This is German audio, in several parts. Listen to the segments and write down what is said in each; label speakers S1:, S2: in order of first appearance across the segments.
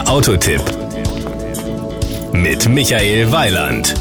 S1: Der Autotipp mit Michael Weiland.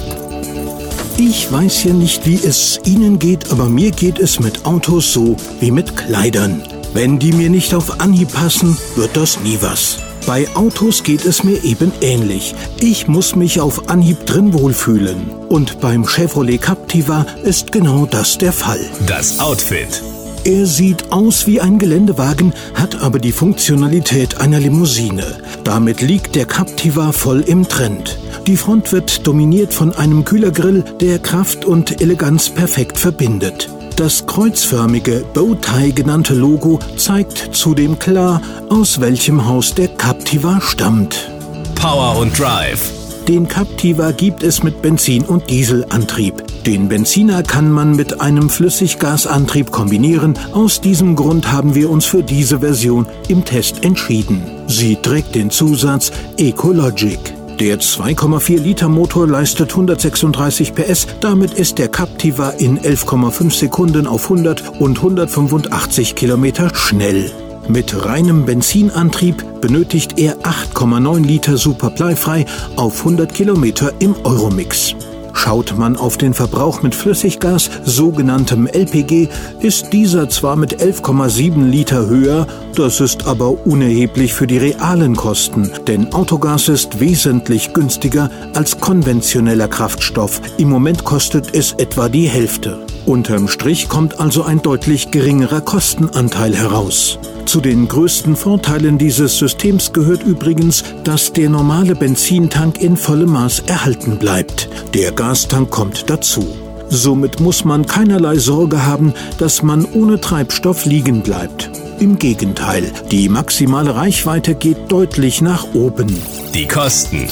S2: Ich weiß ja nicht, wie es Ihnen geht, aber mir geht es mit Autos so wie mit Kleidern. Wenn die mir nicht auf Anhieb passen, wird das nie was. Bei Autos geht es mir eben ähnlich. Ich muss mich auf Anhieb drin wohlfühlen. Und beim Chevrolet Captiva ist genau das der Fall.
S1: Das Outfit.
S2: Er sieht aus wie ein Geländewagen, hat aber die Funktionalität einer Limousine. Damit liegt der Captiva voll im Trend. Die Front wird dominiert von einem Kühlergrill, der Kraft und Eleganz perfekt verbindet. Das kreuzförmige Bowtie genannte Logo zeigt zudem klar, aus welchem Haus der Captiva stammt.
S1: Power und Drive.
S2: Den Captiva gibt es mit Benzin- und Dieselantrieb. Den Benziner kann man mit einem Flüssiggasantrieb kombinieren. Aus diesem Grund haben wir uns für diese Version im Test entschieden. Sie trägt den Zusatz Ecologic. Der 2,4 Liter Motor leistet 136 PS, damit ist der Captiva in 11,5 Sekunden auf 100 und 185 Kilometer schnell. Mit reinem Benzinantrieb benötigt er 8,9 Liter superbleifrei auf 100 Kilometer im Euromix. Schaut man auf den Verbrauch mit Flüssiggas, sogenanntem LPG, ist dieser zwar mit 11,7 Liter höher, das ist aber unerheblich für die realen Kosten, denn Autogas ist wesentlich günstiger als konventioneller Kraftstoff. Im Moment kostet es etwa die Hälfte. Unterm Strich kommt also ein deutlich geringerer Kostenanteil heraus. Zu den größten Vorteilen dieses Systems gehört übrigens, dass der normale Benzintank in vollem Maß erhalten bleibt. Der Gastank kommt dazu. Somit muss man keinerlei Sorge haben, dass man ohne Treibstoff liegen bleibt. Im Gegenteil, die maximale Reichweite geht deutlich nach oben.
S1: Die Kosten.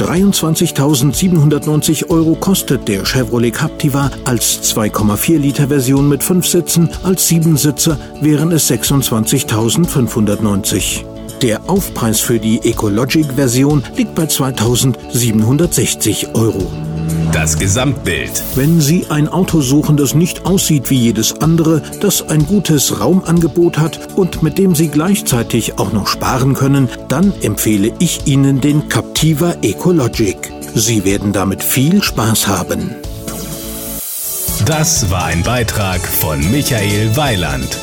S2: 23.790 Euro kostet der Chevrolet Captiva als 2,4 Liter Version mit 5 Sitzen, als 7 Sitzer wären es 26.590. Der Aufpreis für die Ecologic-Version liegt bei 2.760 Euro.
S1: Das Gesamtbild.
S2: Wenn Sie ein Auto suchen, das nicht aussieht wie jedes andere, das ein gutes Raumangebot hat und mit dem Sie gleichzeitig auch noch sparen können, dann empfehle ich Ihnen den Captiva Ecologic. Sie werden damit viel Spaß haben.
S1: Das war ein Beitrag von Michael Weiland.